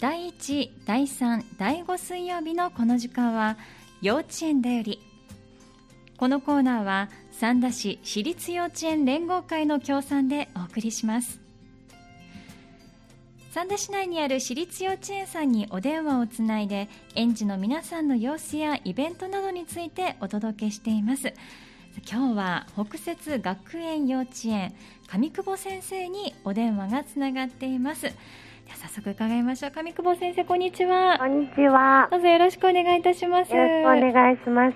第1第3第5水曜日のこの時間は幼稚園だより。このコーナーは三田市私立幼稚園連合会の協賛でお送りします。三田市内にある私立幼稚園さんにお電話をつないで園児の皆さんの様子やイベントなどについてお届けしています。今日は北摂学園幼稚園上久保先生にお電話がつながっています。早速伺いましょう。上久保先生こんにちは。こんにちは。どうぞよろしくお願いいたします。よろしくお願いします。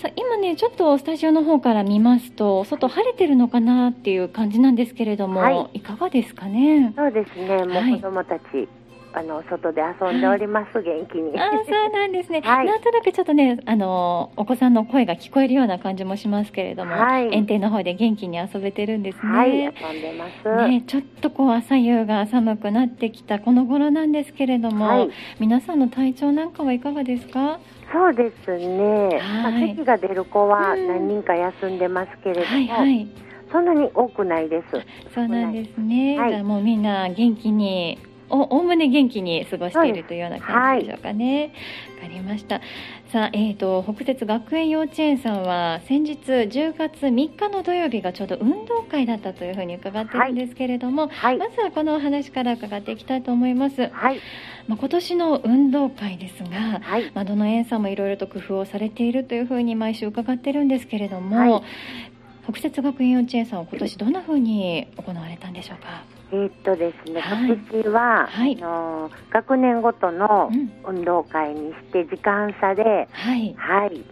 さあ今ねちょっとスタジオの方から見ますと外晴れてるのかなっていう感じなんですけれども、はい、いかがですかね？そうですね。もう子供たち、はいあの外で遊んでおります、はい、元気に。あそうなんですね、はい、なんとなくちょっとねあのお子さんの声が聞こえるような感じもしますけれども、はい、園庭の方で元気に遊べてるんですね。はい、遊んでます。ね、ちょっとこう朝夕が寒くなってきたこの頃なんですけれども、皆さんの体調なんかはいかがですか？そうですね。まあ、咳が出る子は何人か休んでますけれども。はいはいそんなに多くないです。そうなんですね。はい、じゃあもうみんな元気におおむね元気に過ごしているというような感じでしょうかね。わ、はい、かりました。さあ、えっ、ー、と北摂学園幼稚園さんは先日10月3日の土曜日がちょうど運動会だったというふうに伺っているんですけれども、はい、まずはこのお話から伺っていきたいと思います。はい。まあ今年の運動会ですが、はい、まあどの園さんもいろいろと工夫をされているというふうに毎週伺ってるんですけれども、北摂学園幼稚園さんは今年どんなふうに行われたんでしょうか？えー、っとですね、はい、今年は、はい、あの学年ごとの運動会にして時間差で、はい、はい、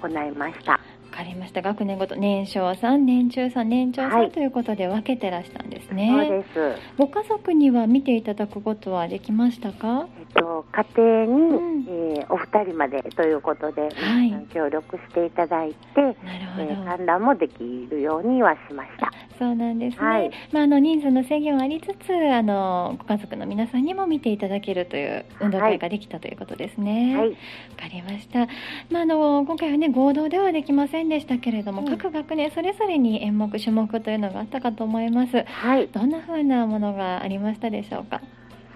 行いました。わかりました。学年ごと年少3年中3年長3ということで分けてらしたんですね、そうです。ご家族には見ていただくことはできましたか、えっと、家庭に、うん、えー、お二人までということで、はい、協力していただいてなるほど、えー、観覧もできるようにはしました。そうなんですね、はい、まあ、あの人数の制限はありつつあのご家族の皆さんにも見ていただけるという運動会ができたということですね。はい、わかりました。まあ、あの今回はね合同ではできませんでしたけれども、うん、各学年それぞれに演目種目というのがあったかと思います。はい、どんな風なものがありましたでしょうか？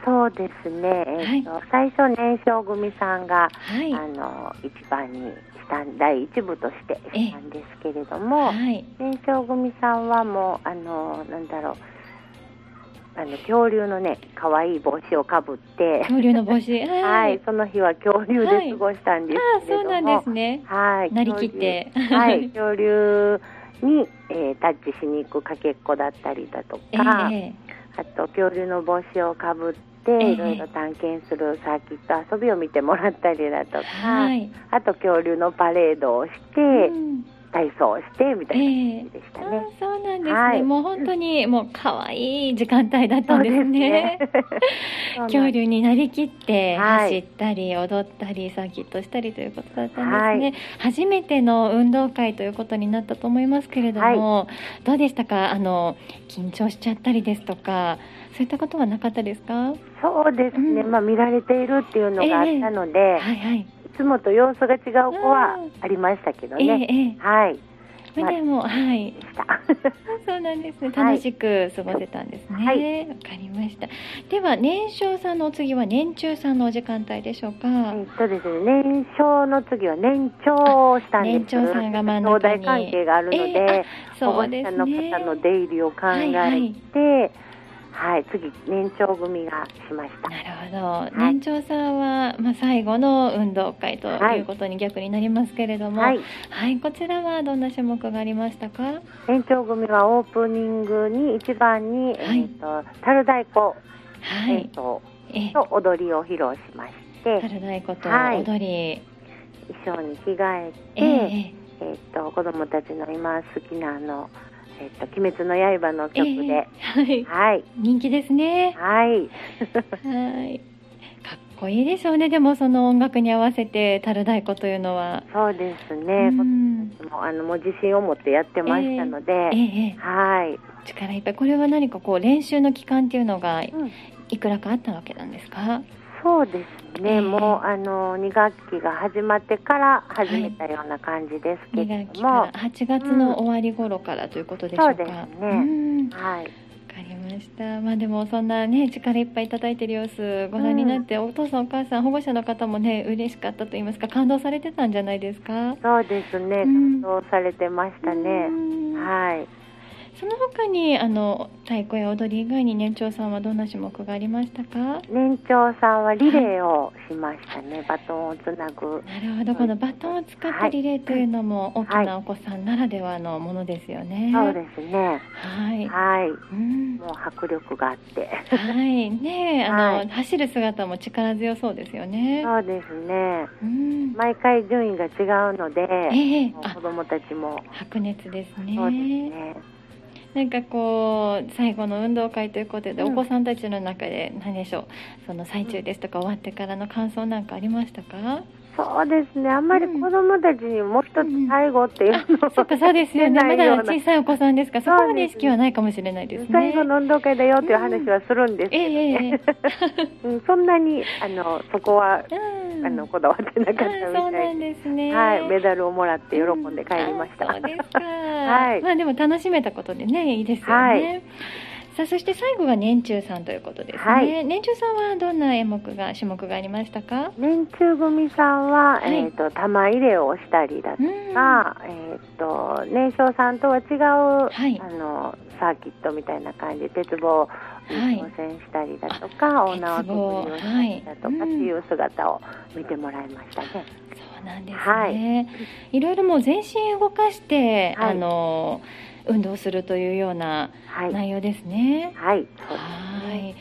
そうですね、えーと、はい、最初年少組さんが、はい、あの一番にした第一部としてしたんですけれども、はい、年少組さんはもうあのなんだろうあの恐竜のね可愛い帽子をかぶって。恐竜の帽子。はい、その日は恐竜で過ごしたんですけれども、はい、あそうなんですね。はい。なりきって。はい。恐竜に、えー、タッチしに行くかけっこだったりだとか、えー、あと恐竜の帽子をかぶってて、いろいろ探検するサーキット遊びを見てもらったりだとか、はい、あと恐竜のパレードをして、うん体操をしてみたいな感じでしたね。えー、そうなんですね、はい、もう本当にもう可愛い時間帯だったんですね。すね。恐竜になりきって走ったり踊ったりサーキットしたりということだったんですね、はい、初めての運動会ということになったと思いますけれども、はい、どうでしたか？あの緊張しちゃったりですとかそういったことはなかったですか？そうですね、うん、まあ見られているっていうのがあったので、えー、はいはいつもと様子が違う子はありましたけどね。えー、はい。まあ、でも、はい。そうなんですね。楽しく過ごせたんですね。はい。わ、かりました。では、年少さんの次は年中さんのお時間帯でしょうか。えっとですね、年少の次は年長したんです。年長さんが真ん中に。兄弟関係があるので、えー、保護者の方の出入りを考えて、はいはいはい、次年長組がしました。なるほど。はい、年長さんはまあ最後の運動会ということに逆になりますけれども、はい、はい、こちらはどんな種目がありましたか？年長組はオープニングに一番に、はい、えっ、と樽太鼓、はい、えっ、とと踊りを披露しまして、樽太鼓と踊り、衣装に着替えて、えー、えっ、と子供たちの今好きなあのえっと、鬼滅の刃の曲で、えー、はい、はい、人気ですね。はい。はい。かっこいいでしょうね。でもその音楽に合わせて樽太鼓というのは。そうですね。もうあのもう自信を持ってやってましたので、えーえー、はい。力いっぱい。これは何かこう練習の期間っていうのがいくらかあったわけなんですか？そうですね、えー、もうあの2学期が始まってから始めたような感じですけれども、はい、8月の終わり頃からということでしょうか、うん、そうですね、はい。わかりました。まあでもそんなね力いっぱいいただいてる様子ご覧になって、うん、お父さんお母さん保護者の方もね嬉しかったと言いますか感動されてたんじゃないですか？そうですね、感動されてましたね。はい。その他にあの太鼓や踊り以外に年長さんはどんな種目がありましたか？年長さんはリレーをしましたね、はい、バトンをつなぐ。なるほど。このバトンを使ったリレーというのも大きなお子さんならではのものですよね、はい、そうですね。はい。はい、うん、もう迫力があって。はい。ねあの、はい、走る姿も力強そうですよね。そうですね、うん、毎回順位が違うので、えー、子供たちも。白熱ですね。そうですねなんかこう最後の運動会ということで、お子さんたちの中で何でしょうその最中ですとか終わってからの感想なんかありましたか？そうですね、あんまり子供たちにもう一つ最後っていうの、うん、そうか、そうですよね、まだ小さいお子さんですか？ら、そこまで意識はないかもしれないですね。最後の運動会だよっていう話はするんですけど、ね、うん、そんなにあのそこは、うん、あのこだわってなかったみたいそうなんですね。はい、メダルをもらって喜んで帰りました。そうですか。はい。まあでも楽しめたことでね、いいですよね。はいさあそして最後が年中さんということですね、はい、年中さんはどんな演目が種目がありましたか？年中組さんは、はい、えーと、玉入れをしたりだとか、えーと、年少さんとは違う、はい、あのサーキットみたいな感じで鉄棒に挑戦したりだとか、大縄くぐりをしたりだとかっていう姿を見てもらいましたね。そうなんですね、はい、いろいろもう全身動かして、あの運動するというような内容ですね。はい。はい。わ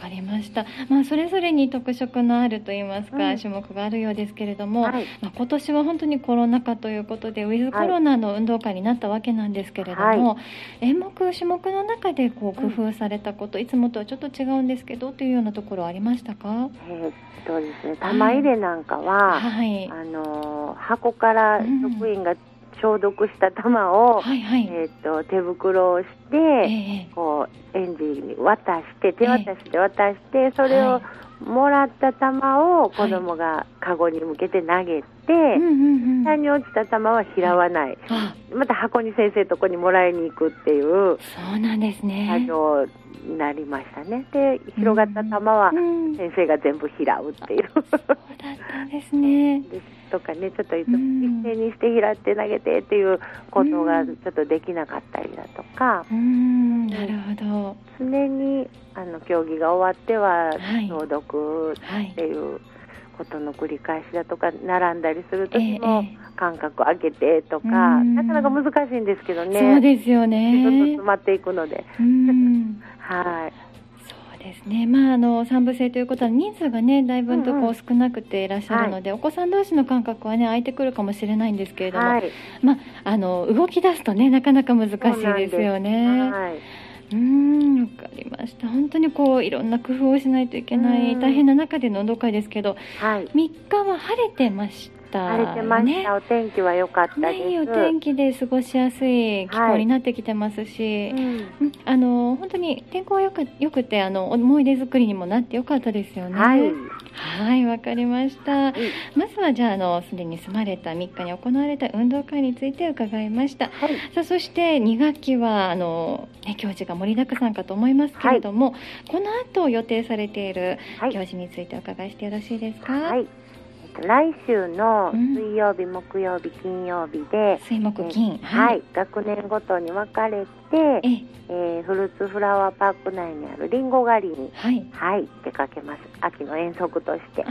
かりました。まあそれぞれに特色のあると言いますか、うん、種目があるようですけれども、はい、まあ今年は本当にコロナ禍ということでウィズコロナの運動会になったわけなんですけれども、はい、演目種目の中でこう工夫されたこと、うん、いつもとはちょっと違うんですけどというようなところありましたか？えー、そうですね。玉入れなんかは、はい、あの箱から職員が、うん消毒した玉を、はいはい、えーと、手袋をして、えー、こう園児に渡して手渡しで渡して、えー、それをもらった玉を子供がカゴに向けて投げて、下に落ちた玉は拾わない、はい、また箱に先生とこにもらいに行くっていう。そうなんですね。作業になりましたね。で広がった玉は先生が全部拾うっていう、そうだったんですね。とかねちょっと一斉にして拾って投げてっていうことがちょっとできなかったりだとか、なるほど。常にあの競技が終わっては消毒っていうことの繰り返しだとか並んだりする時も間隔空けてとか、なかなか難しいんですけどね。そうですよね。ずっと詰まっていくので はい。ですね、まあ、あの三部制ということは人数がねだいぶとこう少なくていらっしゃるので、うんうん、お子さん同士の感覚はね空いてくるかもしれないんですけれども、はい、まあ、あの動き出すとねなかなか難しいですよね。うんわかりました。本当にこういろんな工夫をしないといけない大変な中での運動会ですけど、はい、3日は晴れてました、晴れてました、お天気は良かったです、いいお天気で過ごしやすい気候になってきてますし、はい。うん、あの本当に天候はよくよくてあの思い出作りにもなってよかったですよね。はい、はいわかりました。うん、まずはじゃああのすでに住まれた3日に行われた運動会について伺いました。はい、さあそして2学期はあのね教授が盛りだくさんかと思いますけれども、この後予定されている教授についてお伺いしてよろしいですか？はい来週の水曜日、うん、木曜日、金曜日で水木金、はい、学年ごとに分かれて、ええ。ー、フルーツフラワーパーク内にあるりんご狩りに、はい、はい、出かけます。秋の遠足として。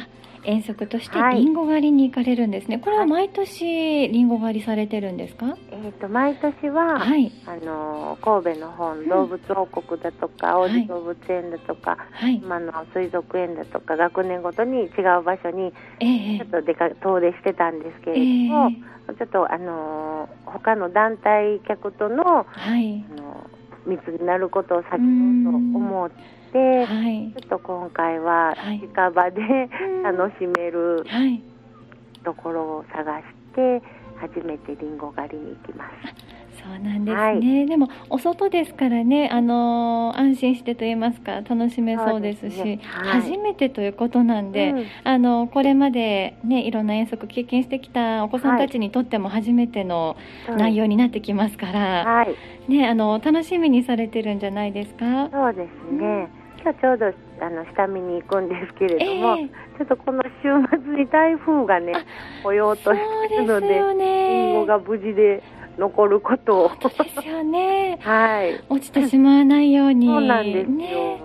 遠足としてりんご狩りに行かれるんですね、はい、これは毎年りんご狩りされてるんですか、えーと、毎年は、はい、あの神戸の本動物王国だとか、うん、王子動物園だとか、はい、今の水族園だとか学年ごとに違う場所にちょっと出か遠出してたんですけれども、えー、ちょっとあの他の団体客との,、はい、あの密になることを避けようと思って。で、はい、ちょっと今回は近場で楽しめるところを探して初めてりんご狩りに行きます。そそうなんですね、はい、でもお外ですからね、あのー、安心してと言いますか楽しめそうですし、ね。はい、初めてということなんで、うん、あのこれまでねいろんな遠足経験してきたお子さんたちにとっても初めての内容になってきますから、はい、ねあの楽しみにされてるんじゃないですか？そうですね。うん。今日ちょうどあの下見に行くんですけれども、えー、ちょっとこの週末に台風がね来ようとしてるのでりん、ね、ごが無事で残ることを。ですよね。はい。落ちてしまわないように。そうなんですよ、ね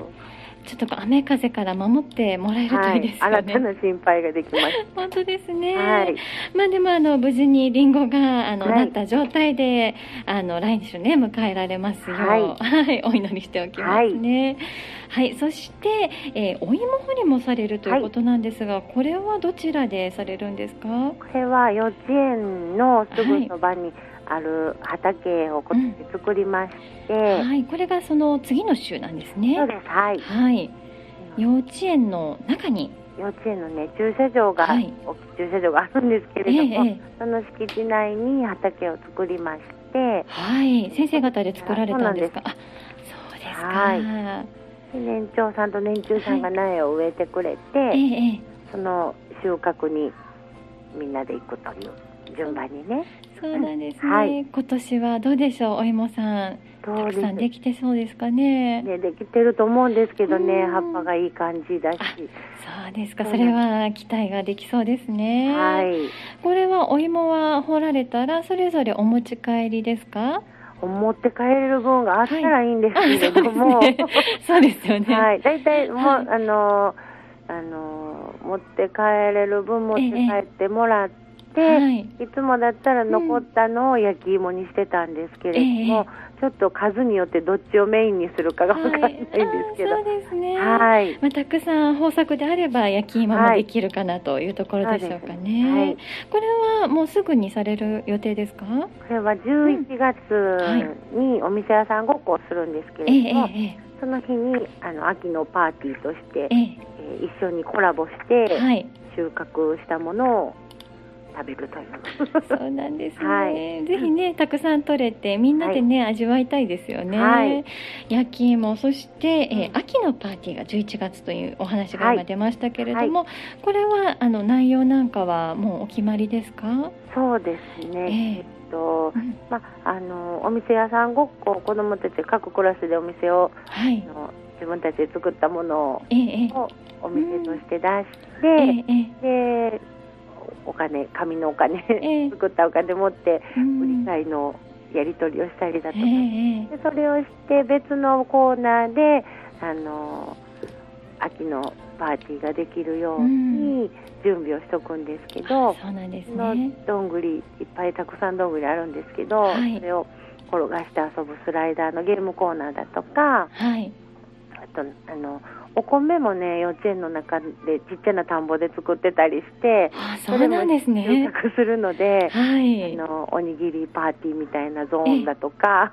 ちょっと雨風から守ってもらえるといいですよね。はい、新たな心配ができます。本当ですね。はい、まあでもあの無事にリンゴがあの、はい、なった状態であの来週ね迎えられますよう、はい、はい、お祈りしておきますね。はい、そして、えー、お芋掘りもされるということなんですが、これはどちらでされるんですか？これは幼稚園のすぐそばに、ある畑をこっち作りまして、うん、はい、これがその次の週なんですね。そうです、はい。はい。幼稚園の中に幼稚園のね駐車場が、はい、駐車場があるんですけれども、ええ、その敷地内に畑を作りまして、はい、先生方で作られたんですか？あ、そうですか。はい。年長さんと年中さんが苗を植えてくれて、はい、その収穫にみんなで行くという順番にね。そうなんですね、はい、今年はどうでしょうお芋さん。たくさんできてそうですかね。ねできてると思うんですけどね葉っぱがいい感じだし。そうですか。それは期待ができそうですね。はい。これはお芋は掘られたらそれぞれお持ち帰りですか？持って帰れる分があったらいいんですけれども、はい、そうですよね。はい、大体もう、はい、あのあの持って帰れる分持って帰ってもらって。はい、いつもだったら残ったのを焼き芋にしてたんですけれども、えー、ちょっと数によってどっちをメインにするかが分からないんですけど、はい、そうですね、はい。まあ、たくさん豊作であれば焼き芋もできるかなというところでしょうかね、はい、これはもうすぐにされる予定ですか？これは11月にお店屋さんごっこをするんですけれども、えーえーその日にあの秋のパーティーとして、え。えー、一緒にコラボして、はい、収穫したものを食べるというそうなんですね、はい、ぜひねたくさん取れてみんなでね、はい、味わいたいですよね、はい、焼き芋そして、えー、秋のパーティーが11月というお話が今出ましたけれども、これはあの内容なんかはもうお決まりですか？そうですね、えーと、うん、まあのお店屋さんごっこ子どもたち各クラスでお店を、はい、の自分たちで作ったものを,、えー、お店として出して、えー、でお金紙のお金、えー、作ったお金持って売り買いのやり取りをしたりだとか、えー、でそれをして別のコーナーであの秋のパーティーができるように準備をしとくんですけど、そうなんですね、どんぐりいっぱいたくさんどんぐりあるんですけど、はい、それを転がして遊ぶスライダーのゲームコーナーだとか、はい、あとあのお米もね幼稚園の中でちっちゃな田んぼで作ってたりしてそれも収穫するので、はい、あのおにぎりパーティーみたいなゾーンだとか。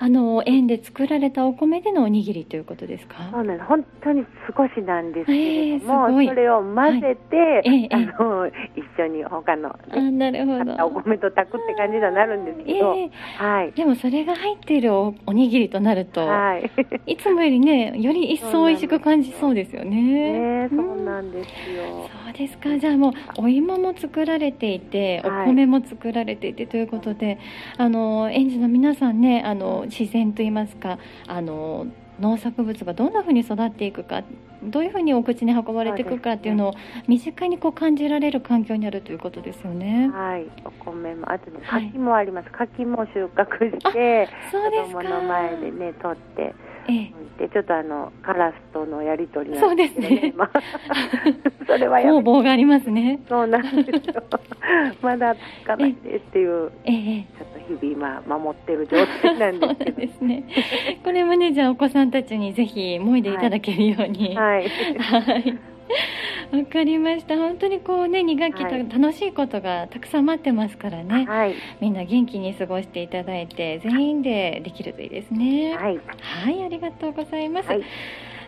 あの園で作られたお米でのおにぎりということですか？そうなんです。本当に少しなんですけれども、えー、それを混ぜて、はい、あの一緒に他の、あなるほど。お米と炊くって感じにはなるんですけど、えー、はい、でもそれが入っているおおにぎりとなると、はい、いつもよりねより一層美味しくく感じそうですよね。ねそうなんですよ、そうですか。じゃあもうお芋も作られていて、お米も作られていてということで、あの園児の皆さんね、あの自然と言いますか、あの農作物がどんなふうに育っていくかどういうふうにお口に運ばれていくかっていうのを身近にこう感じられる環境にあるということですよね。はい、お米もあとね柿もあります。はい、柿も収穫して、そうです子供の前でね取って。ええ、ちょっとあのカラスとのやり取りなんですね。そうですね。まあ、それはや工房がありますね。そうなんですよ。まだつかないでっていう、ええ、ちょっと日々今守ってる状態なんですけど。ですね。これもねじゃあお子さんたちにぜひもいでいただけるように。はい。はいわかりました。本当にこうね、2学期、はい、楽しいことがたくさん待ってますからね。はい、みんな元気に過ごしていただいて、全員でできるといいですね。はい。はい、ありがとうございます。はい、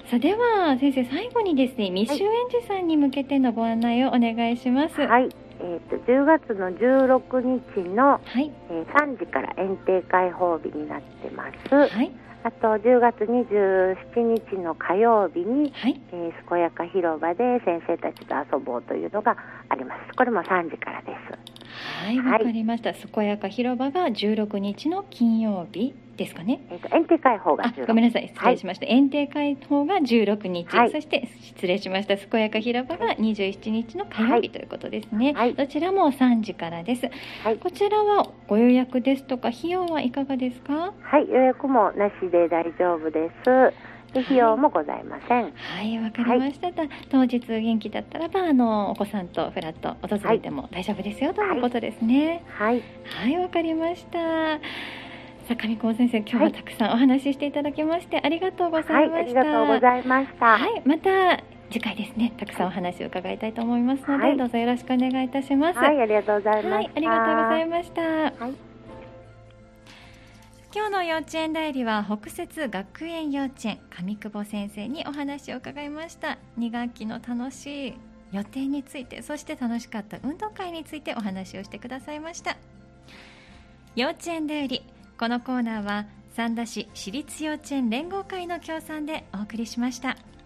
さあ、では、先生、最後にですね、未就園児さんに向けてのご案内をお願いします。はい。ええーと、10月の16日の、はいえー、3時から園庭開放日になってます。はいあと10月27日の火曜日に、はい、えー、健やか広場で先生たちと遊ぼうというのがあります。これも3時からです。はい、わ、かりました。健やか広場が16日の金曜日ですかね。えっ、ー、と、園庭開放がごめんなさい、失礼しました。はい、園庭開放が16日、はい、そして失礼しました。健やか広場が27日の火曜日ということですね。はい、どちらも3時からです。はい、こちらはご予約ですとか費用はいかがですか？はい、予約もなしで大丈夫です。費用もございません。はい、わ、はい、かりました。当日元気だったらば、あのお子さんとフラット訪れても大丈夫ですよ、ということですね。はい。はい、わ、かりました。坂上高先生、今日はたくさんお話ししていただきまして、ありがとうございました。はい、ありがとうございました。はい、また次回ですね、たくさんお話を伺いたいと思いますので、はい、どうぞよろしくお願いいたします。はい、ありがとうございました。はい、ありがとうございました。はい。今日の幼稚園代理は北節学園幼稚園上久保先生にお話を伺いました2学期の楽しい予定についてそして楽しかった運動会についてお話をしてくださいました幼稚園代理このコーナーは三田市私立幼稚園連合会の協賛でお送りしました。